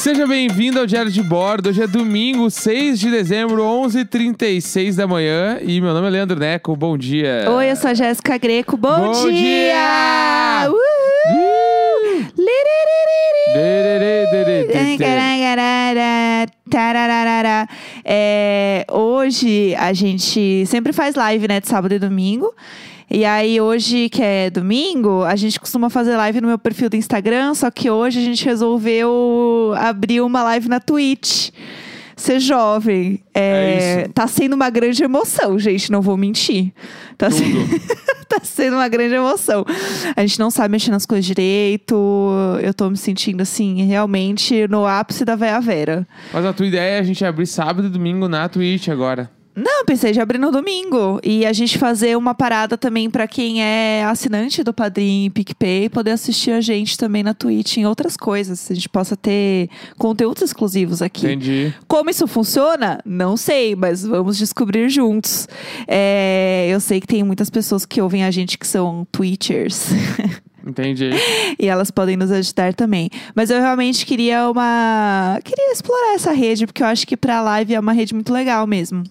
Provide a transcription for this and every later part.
Seja bem-vindo ao Diário de Bordo. Hoje é domingo, 6 de dezembro, 11h36 da manhã. E meu nome é Leandro Neco. Bom dia. Oi, eu sou a Jéssica Greco. Bom, Bom dia! Uhul! Tararara. É, hoje a gente sempre faz live, né, de sábado e domingo. E aí, hoje, que é domingo, a gente costuma fazer live no meu perfil do Instagram, só que hoje a gente resolveu abrir uma live na Twitch. Ser jovem. É, É. Tá sendo uma grande emoção, gente, não vou mentir. Tá, se- tá sendo uma grande emoção. A gente não sabe mexer nas coisas direito. Eu tô me sentindo, assim, realmente no ápice da Véia Vera. Mas a tua ideia é a gente abrir sábado e domingo na Twitch agora. Não, pensei de abrir no domingo. E a gente fazer uma parada também pra quem é assinante do Padrim e PicPay poder assistir a gente também na Twitch em outras coisas. A gente possa ter conteúdos exclusivos aqui. Entendi. Como isso funciona? Não sei, mas vamos descobrir juntos. É, eu sei que tem muitas pessoas que ouvem a gente que são Twitchers. Entendi. e elas podem nos ajudar também. Mas eu realmente queria uma. Queria explorar essa rede, porque eu acho que pra live é uma rede muito legal mesmo.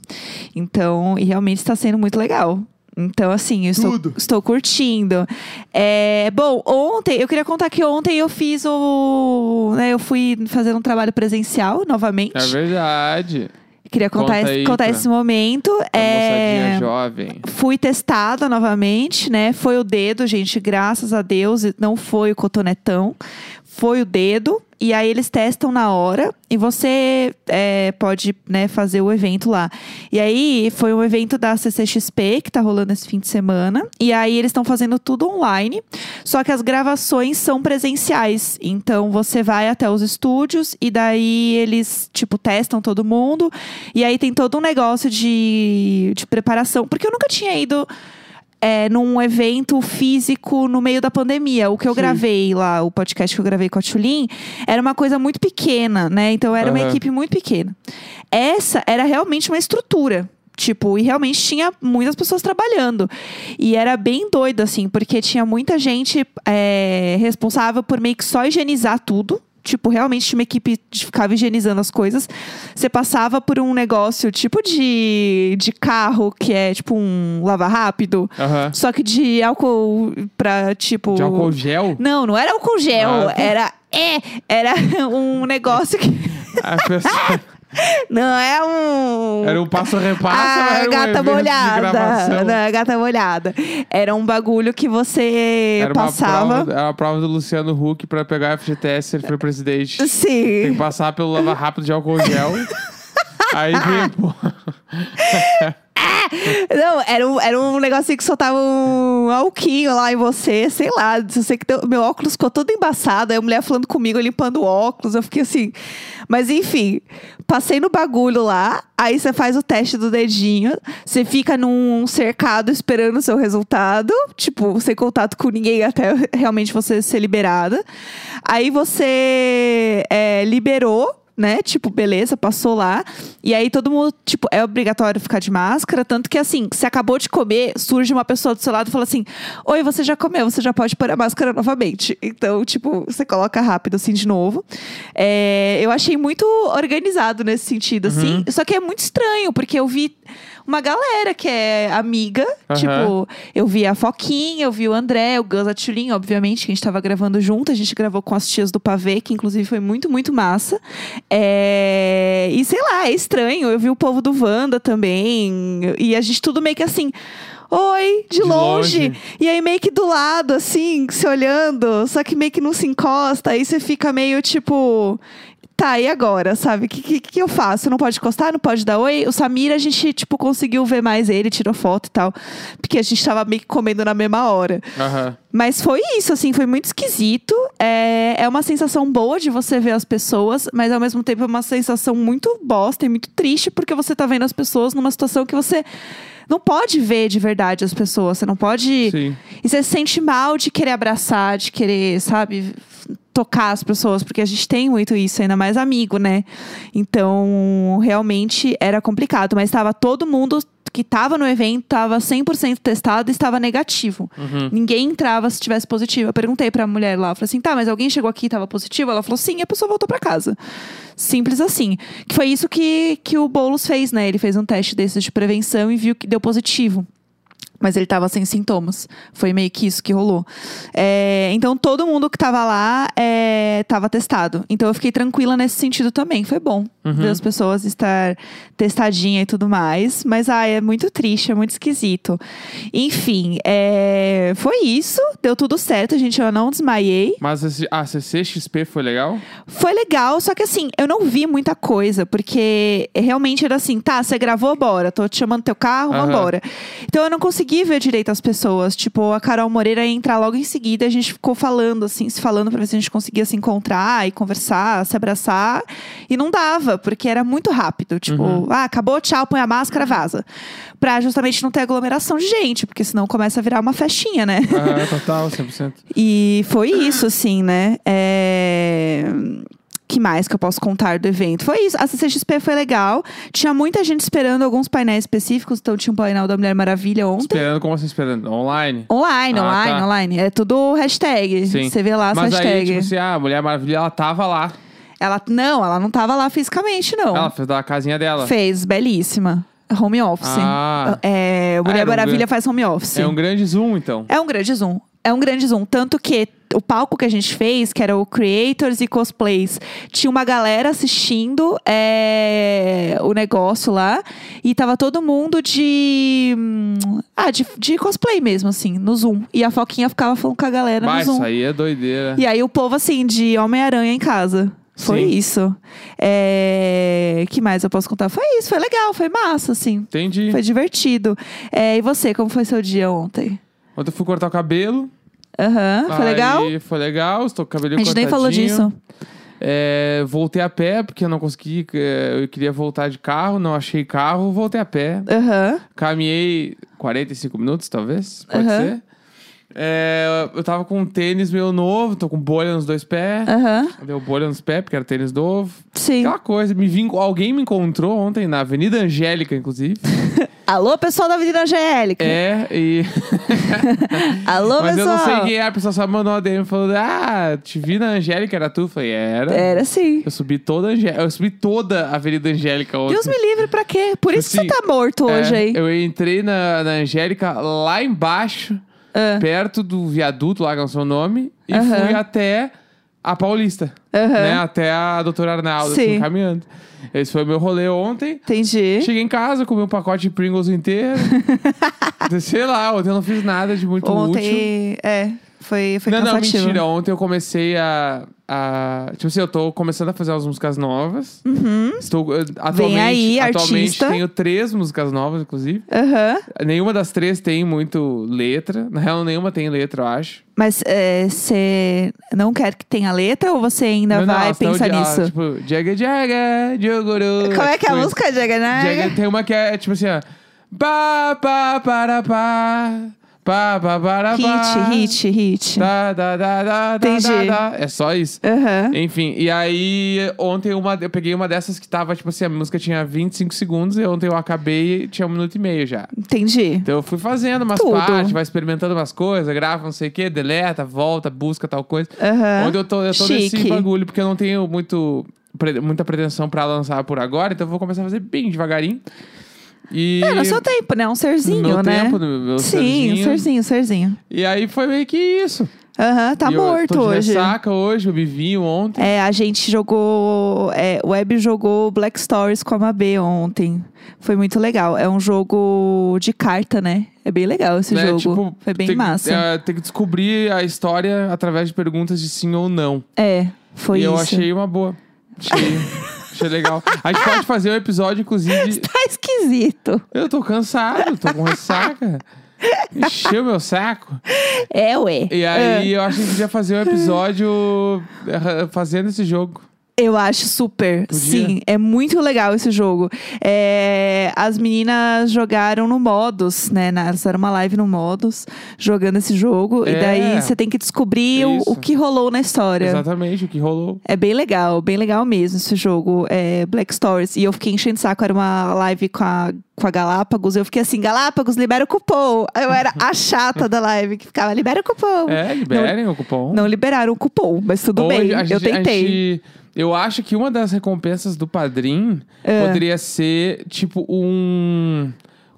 Então, e realmente está sendo muito legal. Então, assim, eu estou, estou curtindo. É, bom, ontem, eu queria contar que ontem eu fiz o. né, eu fui fazer um trabalho presencial novamente. É verdade. Queria contar, Conta esse, aí contar pra- esse momento. É, jovem. Fui testada novamente, né? Foi o dedo, gente, graças a Deus, não foi o cotonetão, foi o dedo. E aí eles testam na hora e você é, pode né, fazer o evento lá. E aí foi um evento da CCXP que tá rolando esse fim de semana. E aí eles estão fazendo tudo online. Só que as gravações são presenciais. Então você vai até os estúdios e daí eles, tipo, testam todo mundo. E aí tem todo um negócio de, de preparação. Porque eu nunca tinha ido. É, num evento físico no meio da pandemia. O que eu Sim. gravei lá, o podcast que eu gravei com a Tulin, era uma coisa muito pequena, né? Então era uma Aham. equipe muito pequena. Essa era realmente uma estrutura. Tipo, e realmente tinha muitas pessoas trabalhando. E era bem doido, assim, porque tinha muita gente é, responsável por meio que só higienizar tudo. Tipo, realmente tinha uma equipe que ficava higienizando as coisas. Você passava por um negócio tipo de, de carro, que é tipo um lava rápido. Só que de álcool pra, tipo. De álcool gel? Não, não era álcool gel. Ah. Era. É, era um negócio que. A pessoa- Não é um. Era um passo repassa, Ah, era um gata de molhada. Não, é gata molhada. Era um bagulho que você Era passava. prova, era uma prova do Luciano Huck pra pegar a FGTS se ele for presidente. Tem Sim. que passar pelo lava rápido de álcool gel. Aí vem, pô. Não, era um, era um negocinho que soltava um alquinho lá em você, sei lá. Eu sei que deu- meu óculos ficou todo embaçado. Aí a mulher falando comigo, limpando o óculos. Eu fiquei assim. Mas enfim, passei no bagulho lá. Aí você faz o teste do dedinho. Você fica num cercado esperando o seu resultado. Tipo, sem contato com ninguém até realmente você ser liberada. Aí você é, liberou né? Tipo, beleza, passou lá. E aí todo mundo, tipo, é obrigatório ficar de máscara. Tanto que, assim, você acabou de comer, surge uma pessoa do seu lado e fala assim: Oi, você já comeu, você já pode pôr a máscara novamente. Então, tipo, você coloca rápido, assim, de novo. É, eu achei muito organizado nesse sentido, assim. Só que é muito estranho, porque eu vi uma galera que é amiga. Aham. Tipo, eu vi a Foquinha, eu vi o André, o Gus Atulin, obviamente, que a gente tava gravando junto. A gente gravou com as tias do Pavê, que inclusive foi muito, muito massa. É, E sei lá, é estranho. Eu vi o povo do Wanda também. E a gente tudo meio que assim. Oi, de, De longe. longe. E aí meio que do lado, assim, se olhando, só que meio que não se encosta. Aí você fica meio tipo. Tá, e agora, sabe? O que, que, que eu faço? Não pode encostar? Não pode dar oi? O Samir, a gente, tipo, conseguiu ver mais ele, tirou foto e tal. Porque a gente tava meio que comendo na mesma hora. Aham. Mas foi isso, assim, foi muito esquisito. É, é uma sensação boa de você ver as pessoas, mas ao mesmo tempo é uma sensação muito bosta e muito triste, porque você tá vendo as pessoas numa situação que você não pode ver de verdade as pessoas. Você não pode. Sim. E você se sente mal de querer abraçar, de querer, sabe, tocar as pessoas, porque a gente tem muito isso, ainda mais amigo, né? Então, realmente era complicado, mas estava todo mundo que tava no evento tava 100% testado e estava negativo. Uhum. Ninguém entrava se tivesse positivo. Eu perguntei pra mulher lá, eu falei assim, tá, mas alguém chegou aqui e tava positivo? Ela falou, sim, e a pessoa voltou pra casa. Simples assim. Que foi isso que, que o Boulos fez, né? Ele fez um teste desses de prevenção e viu que deu positivo. Mas ele tava sem sintomas. Foi meio que isso que rolou. É, então, todo mundo que tava lá é, tava testado. Então, eu fiquei tranquila nesse sentido também. Foi bom ver as pessoas estar testadinha e tudo mais. Mas, ai, é muito triste, é muito esquisito. Enfim, é, foi isso. Deu tudo certo, gente. Eu não desmaiei. Mas a CCXP foi legal? Foi legal, só que assim, eu não vi muita coisa, porque realmente era assim, tá, você gravou, bora, tô te chamando teu carro, Aham. vambora. Então eu não consegui ver direito as pessoas. Tipo, a Carol Moreira ia entrar logo em seguida, a gente ficou falando, assim, se falando pra ver se a gente conseguia se encontrar e conversar, se abraçar. E não dava, porque era muito rápido. Tipo, Uhum. ah, acabou, tchau, põe a máscara, vaza. Pra justamente não ter aglomeração de gente, porque senão começa a virar uma festinha, né? Ah, total, 100%. E foi isso, assim, né? É... que mais que eu posso contar do evento? Foi isso. A CCXP foi legal. Tinha muita gente esperando alguns painéis específicos. Então tinha um painel da Mulher Maravilha ontem. Esperando, como assim esperando? Online? Online, Ah, online, tá. online. É tudo hashtag. Sim. Você vê lá as Mas aí, hashtags. tipo assim, ah, a Mulher Maravilha, ela tava lá. Ela, não, ela não tava lá fisicamente, não. Ela fez da casinha dela. Fez, belíssima. Home office. Ah. É, Mulher Ah, um Maravilha gran- faz home office. É um grande zoom, então. É um grande zoom. É um grande zoom. Tanto que o palco que a gente fez, que era o Creators e Cosplays, tinha uma galera assistindo é, o negócio lá. E tava todo mundo de. Ah, de, de cosplay mesmo, assim, no Zoom. E a Foquinha ficava falando com a galera Mas no isso Zoom. aí é doideira. E aí o povo, assim, de Homem-Aranha em casa. Foi Sim. isso. É... que mais eu posso contar? Foi isso, foi legal, foi massa, assim. Entendi. Foi divertido. É, e você, como foi seu dia ontem? Ontem eu fui cortar o cabelo. Aham, foi aí legal? Foi legal, estou com o A cabelinho gente nem falou disso. É, voltei a pé, porque eu não consegui. é, Eu queria voltar de carro, não achei carro, voltei a pé. Aham. Caminhei 45 minutos, talvez. Pode Aham. ser. É, eu tava com um tênis meu novo, tô com bolha nos dois pés. Aham. Deu bolha nos pés, porque era tênis novo. Sim. Aquela coisa, me vim, alguém me encontrou ontem na Avenida Angélica, inclusive. Alô, pessoal da Avenida Angélica. é, e. Alô, Mas eu pessoal. não sei quem é, a pessoa só mandou uma DM falando: Ah, te vi na Angélica, era tu? Eu falei, era. Era sim. Eu subi toda a Angélica. Eu subi toda a Avenida Angélica ontem. Deus me livre pra quê? Por isso Assim, que você tá morto É, hoje aí. Eu entrei na, na Angélica lá embaixo, Ah. perto do viaduto, lá que é o seu nome, e fui até a Paulista. Né? Até a doutora Arnaldo, assim, Sim. caminhando. Esse foi o meu rolê ontem. Entendi. Cheguei em casa, comi um pacote de Pringles inteiro. Sei lá, ontem eu não fiz nada de muito útil. Ontem, é, foi, foi não, não, cansativo. mentira. Ontem eu comecei a, Tipo assim, eu tô começando a fazer umas músicas novas. Estou. eh, Atualmente, aí, atualmente artista. tenho três músicas novas, inclusive. Aham. Nenhuma das três tem muito letra. Na real, nenhuma tem letra, eu acho. Mas você não quer que tenha letra ou você ainda Não, não, vai tão pensar de- ah, nisso? tipo, Jaga Jaga, Jogoro. Como é que é a tipo, música, Jaganaga? Jaga- tem uma que é tipo assim, ó. Pá, pá, para, pá. Pá, pá, para, pá. Hit, hit, hit. Da, da, da, da, Entendi. da, da. É só isso. Aham. Enfim, e aí ontem uma, eu peguei uma dessas que tava, tipo assim, a música tinha 25 segundos e ontem eu acabei e tinha um minuto e meio já. Entendi. Então eu fui fazendo umas Tudo. partes, vai experimentando umas coisas, grava não sei o quê, deleta, volta, busca tal coisa. Aham. Onde eu tô, eu tô nesse Chique. bagulho, porque eu não tenho muito, muita pretensão pra lançar por agora, então eu vou começar a fazer bem devagarinho. E. É, no seu tempo, né? Um serzinho, no meu né? tempo, no meu Sim, serzinho. um serzinho, um serzinho. E aí foi meio que isso. Aham, tá E eu morto tô de hoje. ressaca hoje, eu me vi ontem. É, a gente jogou. É, o Web jogou Black Stories com a Mabê ontem. Foi muito legal. É um jogo de carta, né? É bem legal esse né? jogo. Tipo, Foi bem tem, massa. é, tem que descobrir a história através de perguntas de sim ou não. É, foi e isso. eu achei uma boa. Achei, achei legal. A gente pode fazer um episódio, inclusive. Tá esquisito. Eu tô cansado, tô com ressaca. Encheu meu saco. É, ué. E aí eu acho que a gente podia fazer um episódio eh, fazendo esse jogo. Eu acho super. Podia. Sim, é muito legal esse jogo. É, as meninas jogaram no Modus, né? Na, elas fizeram uma live no Modus, jogando esse jogo. E É. daí você tem que descobrir o, o que rolou na história. Exatamente, o que rolou. É bem legal, bem legal mesmo esse jogo, é Black Stories. E eu fiquei enchendo o saco, era uma live com a, com a Galápagos. Eu fiquei assim, Galápagos, libera o cupom. Eu era a chata da live que ficava, libera o cupom. É, liberem o cupom. Não liberaram o cupom, mas tudo Hoje, bem, eu gente- a tentei. gente- eu acho que uma das recompensas do Padrim É. poderia ser, tipo, um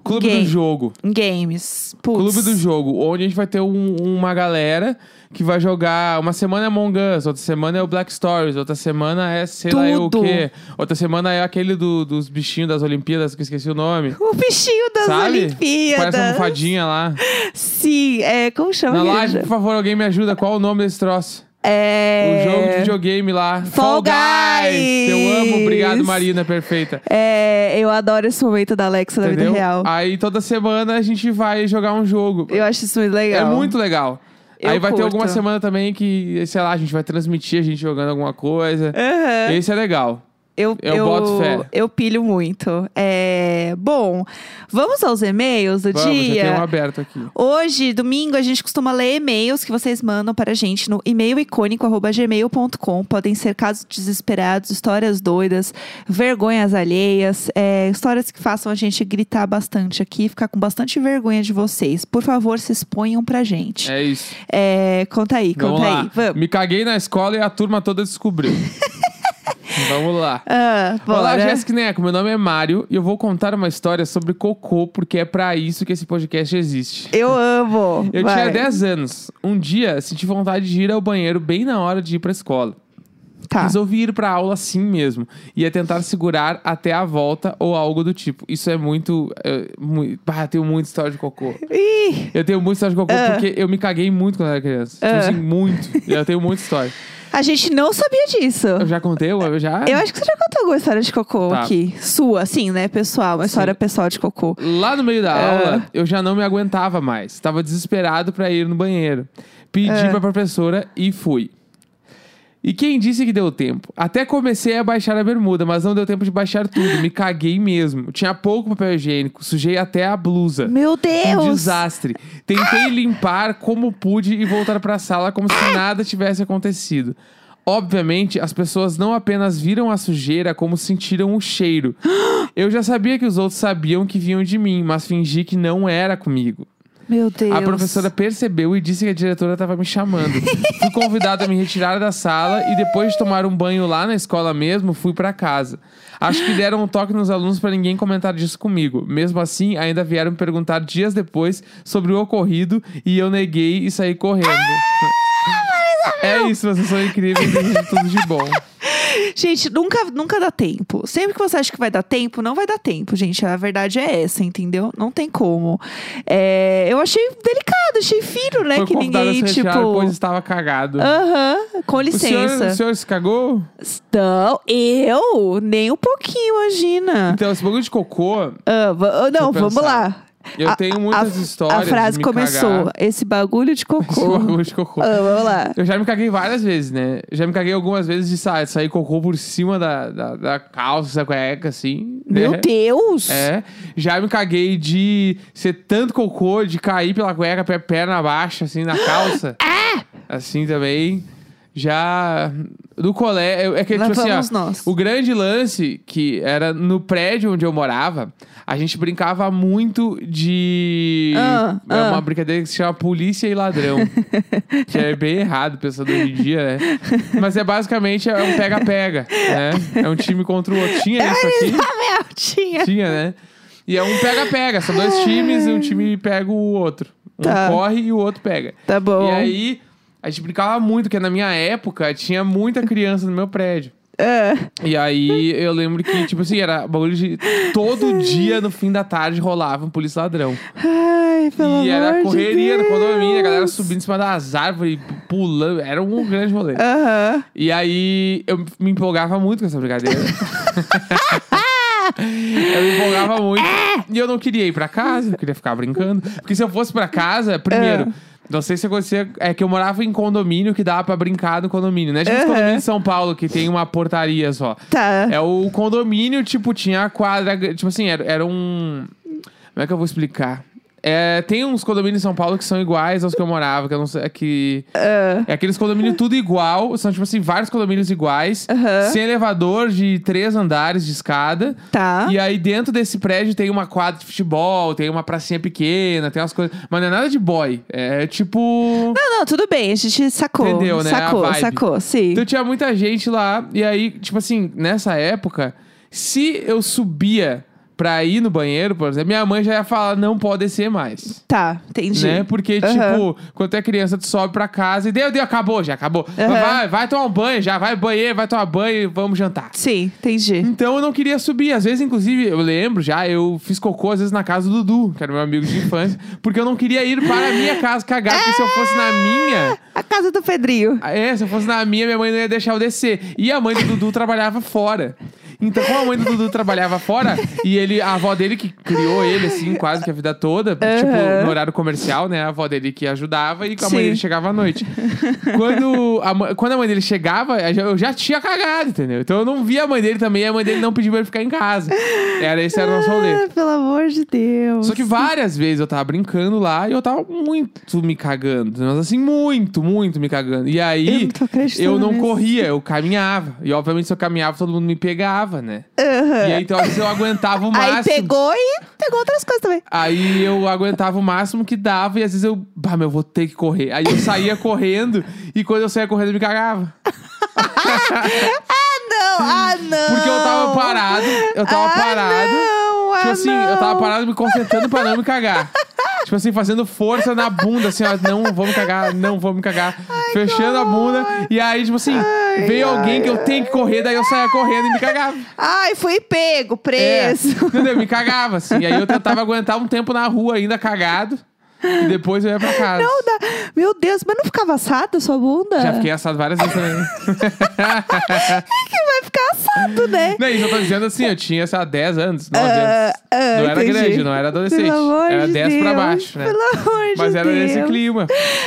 clube Game. do jogo. Games. Putz. Clube do jogo, onde a gente vai ter um- uma galera que vai jogar. Uma semana é Among Us, outra semana é o Black Stories, outra semana é sei lá eu o Tudo. quê. Outra semana é aquele do- dos bichinhos das Olimpíadas, que eu esqueci o nome. O bichinho das Sabe? Olimpíadas. Parece uma almofadinha lá. Sim, é, como chama Na live, por favor, alguém me ajuda. Qual o nome desse troço? É... O jogo de videogame lá. Fall Guys! Eu amo. Obrigado, Marina. Perfeita. É, eu adoro esse momento da Alexa da Entendeu? vida real. Aí toda semana a gente vai jogar um jogo. Eu acho isso muito legal. É muito legal. Eu Aí vai ter curto. alguma semana também que, sei lá, a gente vai transmitir a gente jogando alguma coisa. Aham. Esse é legal. Eu, Eu boto fé. Eu pilho muito. É, bom, vamos aos e-mails do Vamos, já dia. tem um aberto aqui. Hoje, domingo, a gente costuma ler e-mails que vocês mandam para a gente no e-mailicônico.gmail.com. Podem ser casos desesperados, histórias doidas, vergonhas alheias, é, histórias que façam a gente gritar bastante aqui, ficar com bastante vergonha de vocês. Por favor, se exponham pra gente. É isso. É, conta aí, Vamos conta lá. aí. Vamos. Me caguei na escola e a turma toda descobriu. Vamos lá. Ah, Olá. Jéssica Neco. Meu nome é Mário e eu vou contar uma história sobre cocô, porque é pra isso que esse podcast existe. Eu amo. Eu Vai. tinha 10 anos. Um dia, senti vontade de ir ao banheiro bem na hora de ir pra escola. Tá. Resolvi ir pra aula assim mesmo. Ia tentar segurar até a volta ou algo do tipo. Isso é muito. É, muito ah, eu tenho muita história de cocô. Ih, Eu tenho muita história de cocô Ah. porque eu me caguei muito quando era criança. Tipo Ah. assim, muito. Eu tenho muita história. a gente não sabia disso. Eu já contei, eu já. Eu acho que você já contou alguma história de cocô Tá. aqui. Sua, sim, né, pessoal? Uma história pessoal de cocô. Lá no meio da Ah. aula, eu já não me aguentava mais. Estava desesperado pra ir no banheiro. Pedi Ah. pra professora e fui. E quem disse que deu tempo? Até comecei a baixar a bermuda, mas não deu tempo de baixar tudo. Me caguei mesmo. Tinha pouco papel higiênico, sujei até a blusa. Meu Um Deus! desastre. Tentei limpar como pude e voltar pra sala como se nada tivesse acontecido. Obviamente, as pessoas não apenas viram a sujeira, como sentiram o cheiro. Eu já sabia que os outros sabiam que vinham de mim, mas fingi que não era comigo. Meu Deus. A professora percebeu e disse que a diretora estava me chamando. fui convidado a me retirar da sala e depois de tomar um banho lá na escola mesmo, fui pra casa. Acho que deram um toque nos alunos para ninguém comentar disso comigo. Mesmo assim, ainda vieram me perguntar dias depois sobre o ocorrido e eu neguei e saí correndo. É isso, vocês são incríveis e tudo de bom. Gente, nunca, nunca dá tempo. Sempre que você acha que vai dar tempo, não vai dar tempo, gente. A verdade é essa, entendeu? Não tem como. É, eu achei delicado, achei fino, né? Foi que ninguém, tipo. pois estava cagado. Aham, com o, senhor, licença. o senhor se cagou? Não, eu? Nem um pouquinho, imagina. Então, esse bagulho de cocô, Ah, ah, não, vamos lá. Eu A- tenho muitas a, histórias. A frase começou. cagar. Esse bagulho de Esse cocô. bagulho de cocô. Ah, vamos lá. Eu já me caguei várias vezes, né? Já me caguei algumas vezes de sa- sair cocô por cima da, da, da calça, da cueca, assim. Meu né? Deus! É. Já me caguei de ser tanto cocô, de cair pela cueca, perna baixa, assim, na calça. Ah! Assim também. Já. Do colégio. É que, Lá tipo assim, ó, nós. o grande lance, que era no prédio onde eu morava, a gente brincava muito de. Ah, é ah. uma brincadeira que se chama polícia e ladrão. que é bem errado, pensando hoje em dia, né? Mas é basicamente é um pega-pega, né? É um time contra o outro. Tinha isso aqui? Tinha. Tinha, né? E é um pega-pega. São dois times e um time pega o outro. Um Tá. corre e o outro pega. Tá bom. E aí, a gente brincava muito, porque na minha época tinha muita criança no meu prédio. Ah, E aí eu lembro que, tipo assim, era bagulho de. Todo dia no fim da tarde rolava um polícia ladrão. ai, pelo e era de correria no Deus. condomínio, a galera subindo em cima das árvores, pulando. Era um grande rolê. Aham. E aí eu me empolgava muito com essa brincadeira. eu me empolgava muito. E eu não queria ir pra casa, eu queria ficar brincando. Porque se eu fosse pra casa, primeiro, Não sei se acontecia. É que eu morava em condomínio que dava pra brincar no condomínio, né? Tipo os Aham. condomínios de São Paulo, que tem uma portaria só. Tá. É o condomínio, tipo, tinha a quadra. Tipo assim, era, era um. Como é que eu vou explicar? É, tem uns condomínios em São Paulo que são iguais aos que eu morava, que eu não sei. É, que, Ah, é aqueles condomínios tudo igual. São, tipo assim, vários condomínios iguais. Sem elevador de três andares de escada. tá. E aí, dentro desse prédio, tem uma quadra de futebol, tem uma pracinha pequena, tem umas coisas. Mas não é nada de boy. É tipo. Não, não, tudo bem. A gente sacou. Entendeu, né? Sacou, sacou, sim. Então tinha muita gente lá. E aí, tipo assim, nessa época, se eu subia pra ir no banheiro, por exemplo, minha mãe já ia falar: não pode descer mais. Tá, entendi. Né? Porque, Aham. tipo, quando tu é criança, tu sobe pra casa e deu, deu, acabou, já acabou. Aham. Vai, vai tomar um banho, já vai banheiro, vai tomar banho e vamos jantar. Sim, entendi. Então eu não queria subir. Às vezes, inclusive, eu lembro já, eu fiz cocô às vezes na casa do Dudu, que era meu amigo de infância, porque eu não queria ir para a minha casa cagar, porque se eu fosse na minha. A casa do Pedrinho. É, se eu fosse na minha, minha mãe não ia deixar eu descer. E a mãe do Dudu trabalhava fora. Então, como a mãe do Dudu trabalhava fora, e ele, a avó dele que criou ele, assim, quase que a vida toda, tipo, no horário comercial, né? A avó dele que ajudava e a Sim. mãe dele chegava à noite. quando, a, mãe- quando a mãe dele chegava, eu já- eu tinha cagado, entendeu? Então eu não via a mãe dele também, e a mãe dele não pediu pra ele ficar em casa. Era esse era o nosso rolê. Ah, pelo amor de Deus. Só que várias vezes eu tava brincando lá e eu tava muito me cagando. Mas assim, muito, muito me cagando. E Eu aí, não tô acreditando eu não corria, eu caminhava. E obviamente, se eu caminhava, todo mundo me pegava, né? Aham. E aí, então, às vezes eu aguentava o máximo. Aí pegou e pegou outras coisas também. Aí eu aguentava o máximo que dava e às vezes eu, bah, meu, vou ter que correr. Aí eu saía correndo e quando eu saía correndo eu me cagava. Ah, não! Ah, não! Porque eu tava parado, eu tava ah, parado. Não, Tipo ah, assim, eu tava não. parado me concentrando pra não me cagar. Tipo assim, fazendo força na bunda, assim, ó, não vou me cagar, não vou me cagar. Fechando a bunda. E aí, tipo assim, Ai, veio alguém ai, que eu tenho que correr, daí eu saía correndo e me cagava. Ai, fui pego, É, preso. entendeu? Me cagava, assim. Aí eu tentava aguentar um tempo na rua ainda cagado. E depois eu ia pra casa. Não dá. Meu Deus, mas não ficava assado a sua bunda? Já fiquei assado várias vezes também. que vai ficar assado, né? Não, isso eu tô dizendo assim, eu tinha, sei lá, 10 anos, 9 Ah, anos. ah, não era entendi. grande, não era adolescente. Pelo amor era de 10 pra baixo, né? Pelo amor de Mas era nesse clima.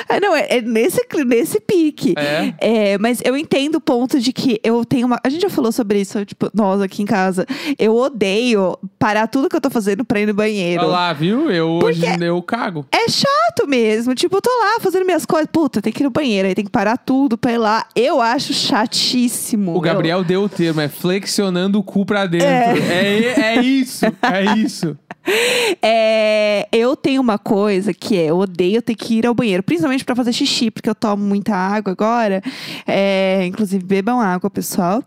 Ah, não, é, é nesse, nesse pique. É? É, mas eu entendo o ponto de que eu tenho uma. A gente já falou sobre isso, tipo, nós aqui em casa. Eu odeio parar tudo que eu tô fazendo pra ir no banheiro. Olha lá, viu? Eu hoje eu cago. É chato mesmo. Tipo, eu tô lá fazendo minhas coisas. Puta, tem que ir no banheiro, aí tem que parar tudo pra ir lá. Eu acho chatíssimo. O Gabriel deu o termo, é flexionando o cu pra dentro. É, é, isso, é isso. É, eu tenho uma coisa que é, eu odeio ter que ir ao banheiro, principalmente pra fazer xixi, porque eu tomo muita água agora. É, inclusive, bebam água, pessoal.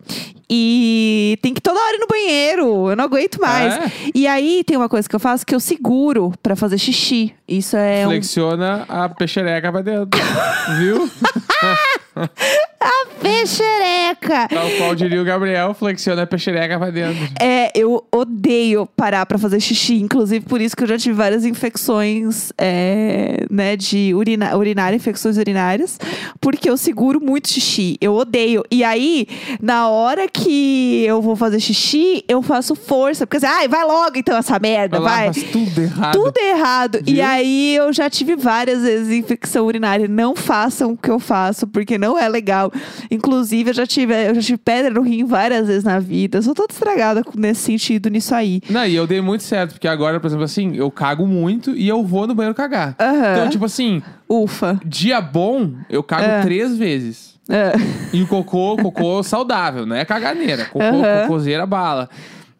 E tem que toda hora ir no banheiro. Eu não aguento mais. É? E aí tem uma coisa que eu faço que eu seguro pra fazer xixi. Isso é um Flexiona a peixereca pra dentro. viu? peixereca. Tal qual diria o Gabriel, flexiona a peixereca pra dentro. É, eu odeio parar pra fazer xixi. Inclusive, por isso que eu já tive várias infecções, é, né, de urina, urinária, infecções urinárias. Porque eu seguro muito xixi. Eu odeio. E aí, na hora que eu vou fazer xixi, eu faço força. Porque assim, ai, vai logo então essa merda, Vai vai. tudo errado. Tudo errado. E Viu? aí eu já tive várias vezes infecção urinária. Não façam o que eu faço, porque não é legal. Inclusive, eu já tive, eu já tive pedra no rim várias vezes na vida. Eu sou toda estragada nesse sentido, nisso aí. Não, e eu dei muito certo, porque agora, por exemplo, assim, eu cago muito e eu vou no banheiro cagar. Aham. Então, tipo assim, Ufa. dia bom, eu cago É. três vezes. É. E o cocô, cocô saudável, não é caganeira. Cocô, Aham. cocôzeira bala.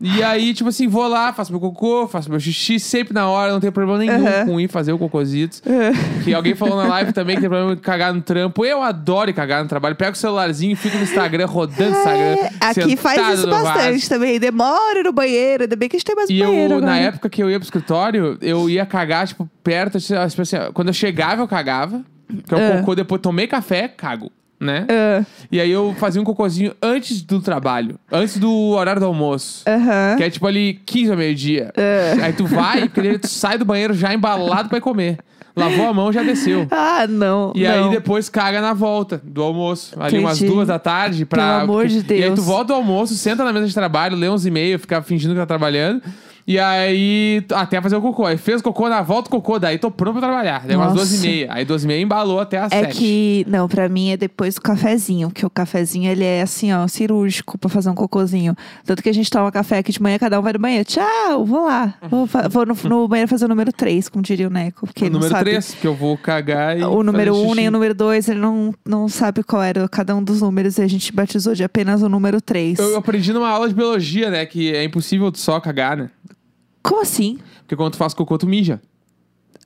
E aí, tipo assim, vou lá, faço meu cocô, faço meu xixi sempre na hora, não tem problema nenhum Aham. com ir fazer o cocôzito. É. Que alguém falou na live também que tem problema de cagar no trampo. Eu adoro cagar no trabalho. Pego o celularzinho, fico no Instagram, rodando o Instagram. É, aqui faz isso no vaso. bastante também. Demora no banheiro. Ainda bem que a gente tem mais E banheiro eu, na época que eu ia pro escritório, eu ia cagar, tipo, perto, tipo assim, quando eu chegava, eu cagava. Que eu É. cocô, depois tomei café, cago, né? Ah, E aí eu fazia um cocôzinho antes do trabalho, antes do horário do almoço. Que é tipo ali 15 ao meio-dia. É. Aí tu vai, porque daí tu sai do banheiro já embalado pra comer. Lavou a mão, já desceu. Ah, não. E não. aí depois caga na volta do almoço. Ali umas duas da tarde pra. Pelo amor de E aí tu Deus. volta do almoço, senta na mesa de trabalho, lê uns e-mails, fica fingindo que tá trabalhando. E aí, até fazer o cocô. Aí fez cocô, na volta cocô, daí tô pronto pra trabalhar. Daí umas Nossa. 12 e meia. Aí 12 e meia embalou até às É 7. que, não, pra mim é depois do cafezinho, porque o cafezinho ele é assim, ó, cirúrgico pra fazer um cocôzinho. Tanto que a gente toma café aqui de manhã, cada um vai no banheiro. Tchau, vou lá. Vou, vou no, no banheiro fazer o número 3, como diria o Neco. Porque O número sabe. 3, que eu vou cagar e. O número fazer 1 um, nem o número 2, ele não, não sabe qual era cada um dos números e a gente batizou de apenas o número 3. Eu aprendi numa aula de biologia, né? Que é impossível só cagar, né? Como assim? Porque quando tu faz cocô, tu mija.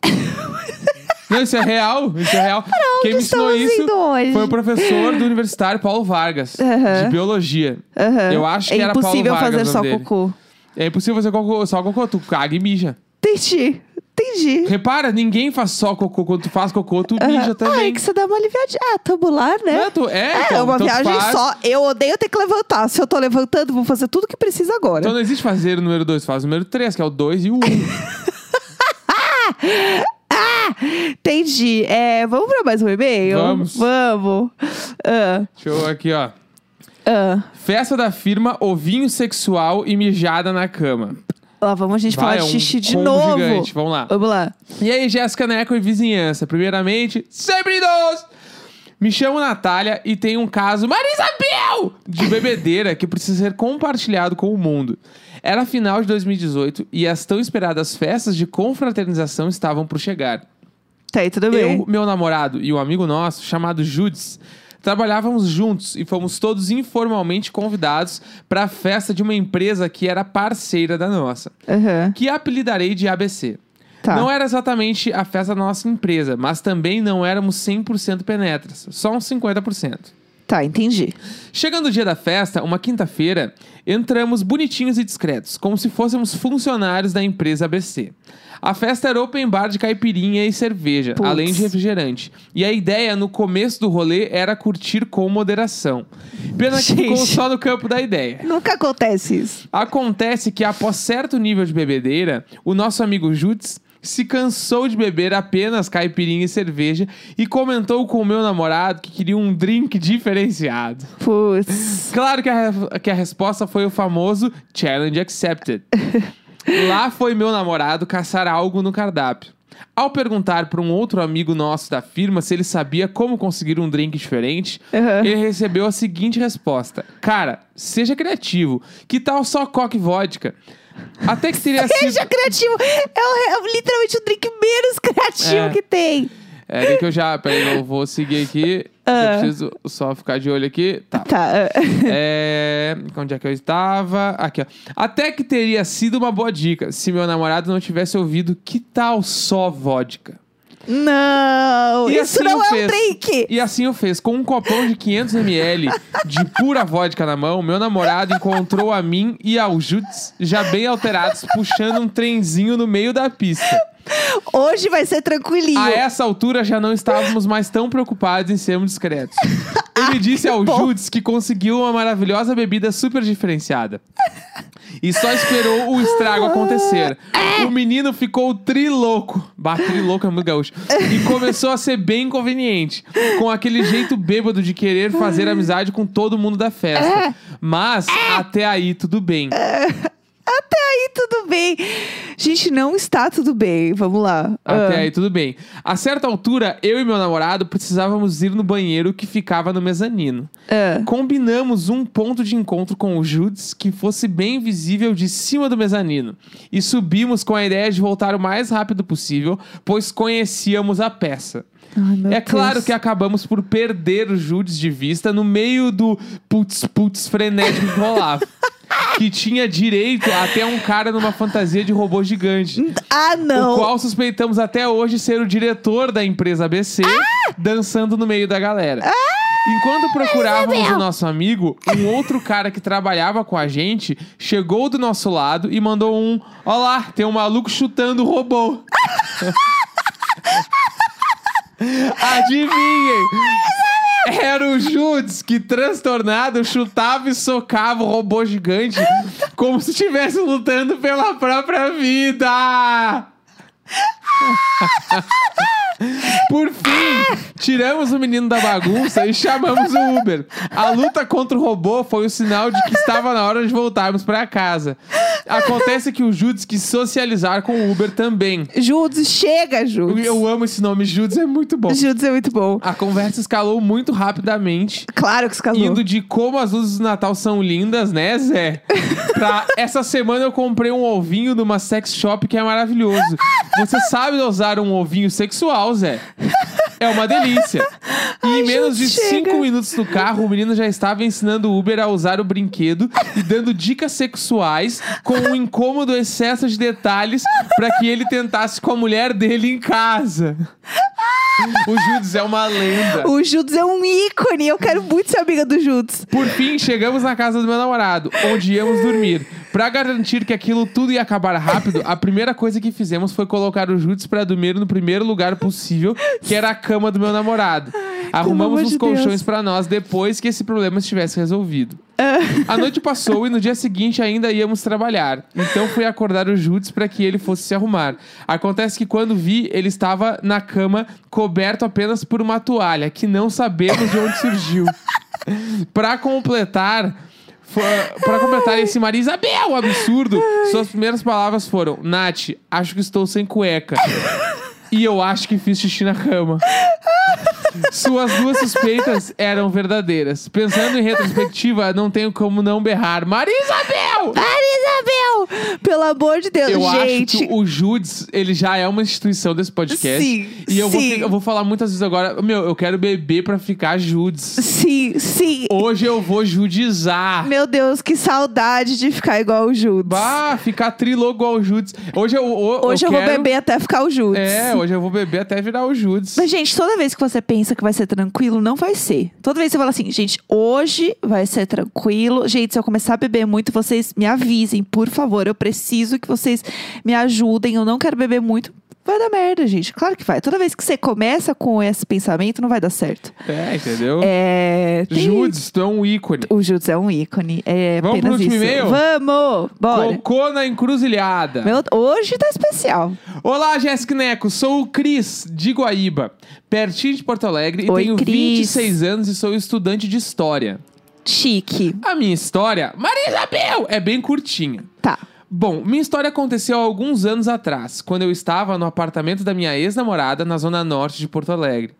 Não, isso é real. Isso é real. Quem me ensinou isso hoje? foi o professor do universitário Paulo Vargas, Aham. de biologia. Aham. Eu acho que é era Paulo impossível Vargas fazer o só nome dele. cocô. É impossível fazer cocô, só cocô, tu caga e mija. Entendi. Entendi. Repara, ninguém faz só cocô. Quando tu faz cocô, tu mija Ah, também. é que você dá uma aliviadinha. Ah, lá, né? É, tu, é, É, então, uma então viagem faz- só. Eu odeio ter que levantar. Se eu tô levantando, vou fazer tudo que precisa agora. Então não existe fazer o número 2, faz o número 3, que é o 2 e o 1. Entendi. É, vamos pra mais um e-mail? Vamos. Vamos. Ah, Deixa eu aqui, ó. ah. Festa da firma, ovinho sexual e mijada na cama. Lá vamos a gente Vai, falar é de um xixi de combo novo. gigante, vamos lá. Vamos lá. E aí, Jéssica Neco e vizinhança. Primeiramente, sempre idoso! Me chamo Natália e tenho um caso Marisabel de bebedeira que precisa ser compartilhado com o mundo. Era final de 2018 e as tão esperadas festas de confraternização estavam por chegar. Tá aí, tudo bem. Eu, meu namorado e um amigo nosso, chamado Judes, trabalhávamos juntos e fomos todos informalmente convidados para a festa de uma empresa que era parceira da nossa, Aham. que apelidarei de ABC. Tá. Não era exatamente a festa da nossa empresa, mas também não éramos 100% penetras, só uns 50%. Tá, entendi. Chegando o dia da festa, uma quinta-feira, entramos bonitinhos e discretos, como se fôssemos funcionários da empresa ABC. A festa era open bar de caipirinha e cerveja, Puts. além de refrigerante. E a ideia no começo do rolê era curtir com moderação. Pena que ficou só no campo da ideia. Nunca acontece isso. Acontece que após certo nível de bebedeira, o nosso amigo Jutz se cansou de beber apenas caipirinha e cerveja e comentou com o meu namorado que queria um drink diferenciado. Putz. Claro que a, que a resposta foi o famoso challenge accepted. Lá foi meu namorado caçar algo no cardápio. Ao perguntar para um outro amigo nosso da firma se ele sabia como conseguir um drink diferente, Aham. ele recebeu a seguinte resposta: Cara, seja criativo. Que tal só coque vodka? Até que teria sido. Seja criativo. É, o- é literalmente o drink menos criativo É. que tem. É, daí que eu já. Peraí, eu vou seguir aqui. Ah. Eu preciso só ficar de olho aqui. Tá. Tá. ah. É... Onde é que eu estava? Aqui, ó. Até que teria sido uma boa dica se meu namorado não tivesse ouvido que tal só vodka. Não, E isso assim não é um drink. E assim eu fez. Com um copão de 500ml de pura vodka na mão, meu namorado encontrou a mim e ao Jutz, já bem alterados, puxando um trenzinho no meio da pista. Hoje vai ser tranquilinho. A essa altura já não estávamos mais tão preocupados em sermos discretos. Ele disse ao bom. Judes que conseguiu uma maravilhosa bebida super diferenciada. E só esperou o estrago acontecer. O menino ficou trilouco. Bah, trilouco é muito gaúcho. E começou a ser bem inconveniente. Com aquele jeito bêbado de querer fazer amizade com todo mundo da festa. Mas até aí tudo bem. Até aí tudo bem. Gente, não está tudo bem. Vamos lá. Até Ah. aí, tudo bem. A certa altura, eu e meu namorado precisávamos ir no banheiro que ficava no mezanino. Ah. Combinamos um ponto de encontro com o Judes que fosse bem visível de cima do mezanino. E subimos com a ideia de voltar o mais rápido possível, pois conhecíamos a peça. Ai, é claro Deus. que acabamos por perder o Judes de vista no meio do putz-putz frenético que rolava. que tinha direito até um cara numa fantasia de robô gigante. Ah, não. O qual suspeitamos até hoje ser o diretor da empresa ABC, dançando no meio da galera. Enquanto procurávamos o nosso amigo, um outro cara que trabalhava com a gente chegou do nosso lado e mandou um: Olá, tem um maluco chutando o robô. Adivinhem! Era o Judes que, transtornado, chutava e socava o robô gigante como se estivesse lutando pela própria vida! Por fim, tiramos o menino da bagunça e chamamos o Uber. A luta contra o robô foi o sinal de que estava na hora de voltarmos para casa. Acontece que o Judes quis socializar com o Uber também. Judes, chega, Judes. Eu amo esse nome, Judes é muito bom. Judes é muito bom. A conversa escalou muito rapidamente. Claro que escalou. Indo de como as luzes do Natal são lindas, né, Zé? Pra essa semana eu comprei um ovinho numa sex shop que é maravilhoso. Você sabe usar um ovinho sexual, Zé? É uma delícia. E em Ai, menos de gente, cinco chega. minutos no carro, o menino já estava ensinando o Uber a usar o brinquedo e dando dicas sexuais com um incômodo excesso de detalhes para que ele tentasse com a mulher dele em casa. O Judas é uma lenda. O Judes é um ícone. Eu quero muito ser amiga do Judes. Por fim, chegamos na casa do meu namorado, onde íamos dormir. Pra garantir que aquilo tudo ia acabar rápido, a primeira coisa que fizemos foi colocar o Judas pra dormir no primeiro lugar possível, que era a cama do meu namorado. Arrumamos uns de colchões pra nós depois que esse problema estivesse resolvido. A noite passou e no dia seguinte ainda íamos trabalhar. Então fui acordar o Judas para que ele fosse se arrumar. Acontece que quando vi, ele estava na cama coberto apenas por uma toalha, que não sabemos de onde surgiu. Pra completar, para completar esse Maria Isabel, absurdo. Suas primeiras palavras foram: Nath, acho que estou sem cueca. E eu acho que fiz xixi na cama. Suas duas suspeitas eram verdadeiras. Pensando em retrospectiva, não tenho como não berrar. Maria Isabel! Maria Isabel! Pelo amor de Deus, Eu gente. acho que o Judes, ele já é uma instituição desse podcast. Sim, E eu vou, sim. fi- eu vou falar muitas vezes agora, meu, eu quero beber pra ficar Judes. Sim, sim. Hoje eu vou judizar. Meu Deus, que saudade de ficar igual o Judes. Bah, ficar trilogo igual o Judes. Hoje eu, o- Hoje eu, quero... vou beber até ficar o Judes. É, hoje eu vou beber até virar o Judes. Mas, gente, toda vez que você pensa que vai ser tranquilo, não vai ser. Toda vez que você fala assim, gente, hoje vai ser tranquilo. Gente, se eu começar a beber muito, vocês me avisem, por favor. Eu preciso que vocês me ajudem. Eu não quero beber muito. Vai dar merda, gente. Claro que vai. Toda vez que você começa com esse pensamento, não vai dar certo. É, entendeu? É. tem- Judes, tu é um ícone. O Judes é um ícone. É Vamos pro último isso. e-mail? Vamos! Bora. Cocô na encruzilhada. Meu- hoje tá especial. Olá, Jéssica Neco. Sou o Cris, de Guaíba, pertinho de Porto Alegre, Oi, e tenho Cris. 26 anos e sou estudante de História. Chique. A minha história, Maria Isabel, é bem curtinha. Tá. Bom, minha história aconteceu há alguns anos atrás, quando eu estava no apartamento da minha ex-namorada na zona norte de Porto Alegre.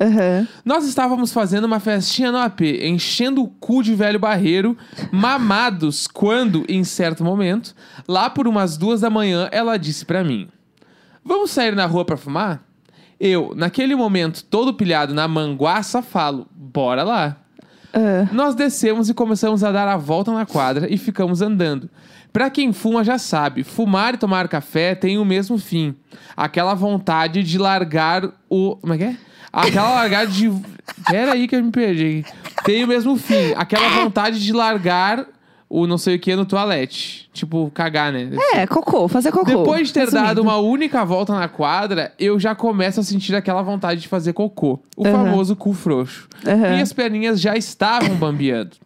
Aham. Nós estávamos fazendo uma festinha no AP, enchendo o cu de velho barreiro, mamados, quando, em certo momento, lá por umas duas da manhã, ela disse pra mim: Vamos sair na rua pra fumar? Eu, naquele momento, todo pilhado na manguaça, falo: Bora lá. Nós descemos e começamos a dar a volta na quadra e ficamos andando. Pra quem fuma já sabe, fumar e tomar café tem o mesmo fim. Aquela vontade de largar o. Como é que é? Aquela largada de. Pera aí que eu me perdi. Tem o mesmo fim. Aquela vontade de largar o não sei o que no toalete. Tipo, cagar, né? É, cocô, fazer cocô. Depois de ter Resumindo. dado uma única volta na quadra, eu já começo a sentir aquela vontade de fazer cocô. O Aham. famoso cu frouxo. Aham. Minhas perninhas já estavam bambeando.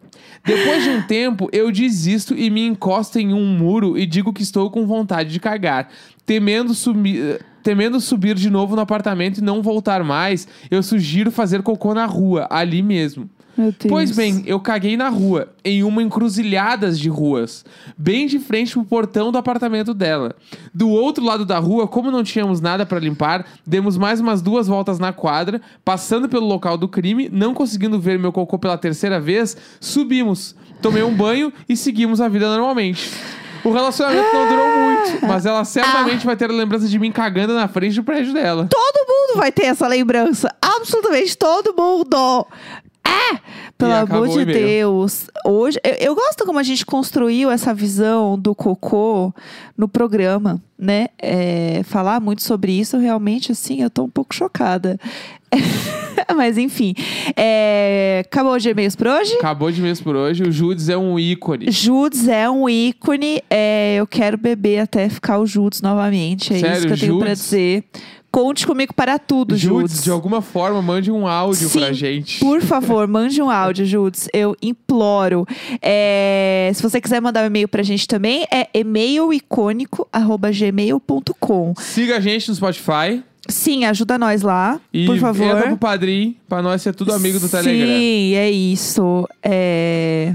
Depois de um tempo, eu desisto e me encosto em um muro e digo que estou com vontade de cagar. Temendo, temendo subir de novo no apartamento e não voltar mais, eu sugiro fazer cocô na rua, ali mesmo. Pois bem, eu caguei na rua, em uma encruzilhadas de ruas, bem de frente pro portão do apartamento dela. Do outro lado da rua, como não tínhamos nada pra limpar, demos mais umas duas voltas na quadra, passando pelo local do crime, não conseguindo ver meu cocô pela terceira vez, subimos, tomei um banho e seguimos a vida normalmente. O relacionamento não durou muito, mas ela certamente vai ter a lembrança de mim cagando na frente do prédio dela. Todo mundo vai ter essa lembrança. Absolutamente todo mundo. É! Pelo E amor de. Deus. Hoje, eu, eu gosto como a gente construiu essa visão do cocô no programa, né? É, falar muito sobre isso, realmente, assim, eu tô um pouco chocada. Mas enfim. É, acabou de e-mails por hoje? Acabou de mês por hoje, o Judes é um ícone. Judes é um ícone. É, eu quero beber até ficar o Judes novamente. É Sério, isso que eu tenho pra dizer. Conte comigo para tudo, Judes. Judes, de alguma forma, mande um áudio Sim, pra gente. Por favor, mande um áudio, Judes. Eu imploro. É, se você quiser mandar um e-mail pra gente também, é e-mailicônico.gmail.com. Siga a gente no Spotify Sim, ajuda nós lá, e por favor. entra pro Padrim, pra nós ser tudo amigo do Telegram. Sim, é isso. É...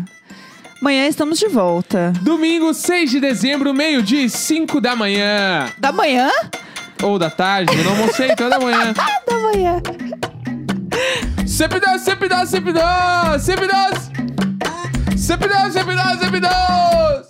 Amanhã estamos de volta. Domingo, 6 de dezembro, meio-dia e 5 da manhã. Da manhã? Ou da tarde, eu não almocei, então é da manhã. Da manhã. Sempre dá, sempre dá, sempre dá, sempre dá. Sempre dá, sempre dá, sempre dá.